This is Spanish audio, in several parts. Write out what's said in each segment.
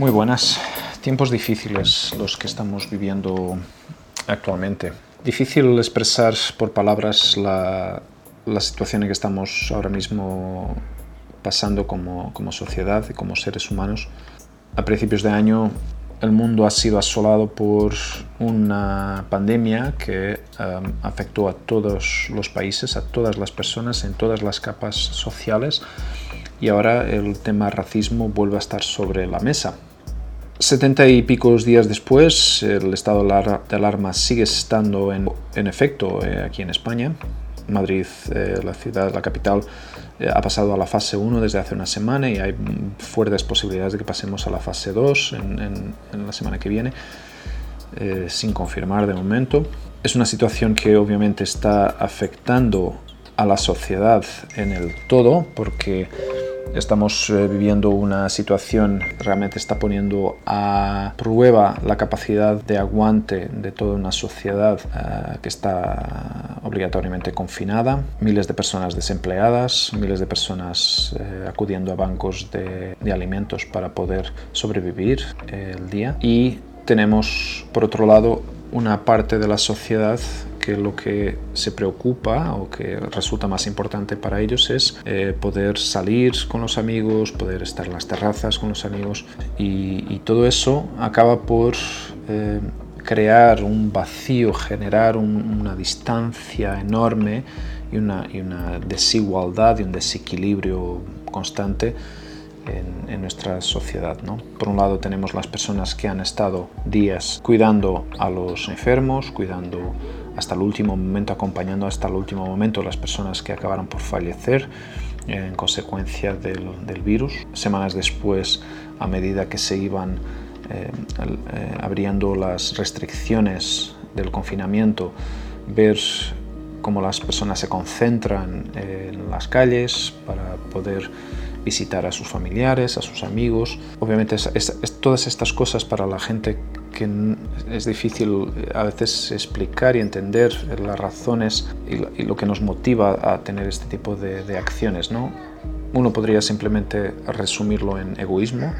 Muy buenas. Tiempos difíciles los que estamos viviendo actualmente. Difícil expresar por palabras la, situación en que estamos ahora mismo pasando como, sociedad y como seres humanos. A principios de año el mundo ha sido asolado por una pandemia que um, afectó a todos los países, a todas las personas, en todas las capas sociales y ahora el tema racismo vuelve a estar sobre la mesa. Setenta y picos días después, el estado de alarma sigue estando en, efecto eh, aquí en España. Madrid, eh, la ciudad, la capital, eh, ha pasado a la fase 1 desde hace una semana y hay fuertes posibilidades de que pasemos a la fase 2 en, la semana que viene, sin confirmar de momento. Es una situación que obviamente está afectando a la sociedad en el todo porque Estamos eh, viviendo una situación que realmente está poniendo a prueba la capacidad de aguante de toda una sociedad eh, que está obligatoriamente confinada, miles de personas desempleadas, miles de personas eh, acudiendo a bancos de, de alimentos para poder sobrevivir el día. Y tenemos por otro lado una parte de la sociedad que lo que se preocupa o que resulta más importante para ellos es eh, poder salir con los amigos, poder estar en las terrazas con los amigos y, todo eso acaba por eh, crear un vacío, generar una distancia enorme y una, y una desigualdad y un desequilibrio constante en, nuestra sociedad. ¿no? Por un lado tenemos las personas que han estado días cuidando a los enfermos, cuidando hasta el último momento, acompañando hasta el último momento las personas que acabaron por fallecer en consecuencia del, virus. Semanas después, a medida que se iban eh, eh, abriendo las restricciones del confinamiento, ver cómo las personas se concentran en las calles para poder visitar a sus familiares, a sus amigos. Obviamente todas estas cosas para la gente que es difícil eh, a veces explicar y entender las razones y lo, que nos motiva a tener este tipo de, acciones. ¿no? Uno podría simplemente resumirlo en egoísmo,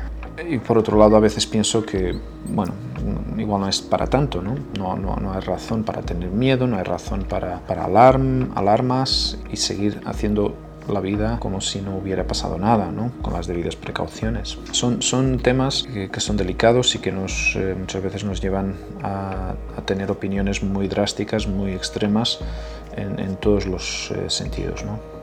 y por otro lado, a veces pienso que, bueno, igual no es para tanto, ¿no? No, no, no hay razón para tener miedo, no hay razón para, para alarm, alarmas y seguir haciendo la vida como si no hubiera pasado nada, ¿no? con las debidas precauciones. Son, son temas que, son delicados y que nos, eh, muchas veces nos llevan a, tener opiniones muy drásticas, muy extremas en, todos los eh, sentidos. ¿no?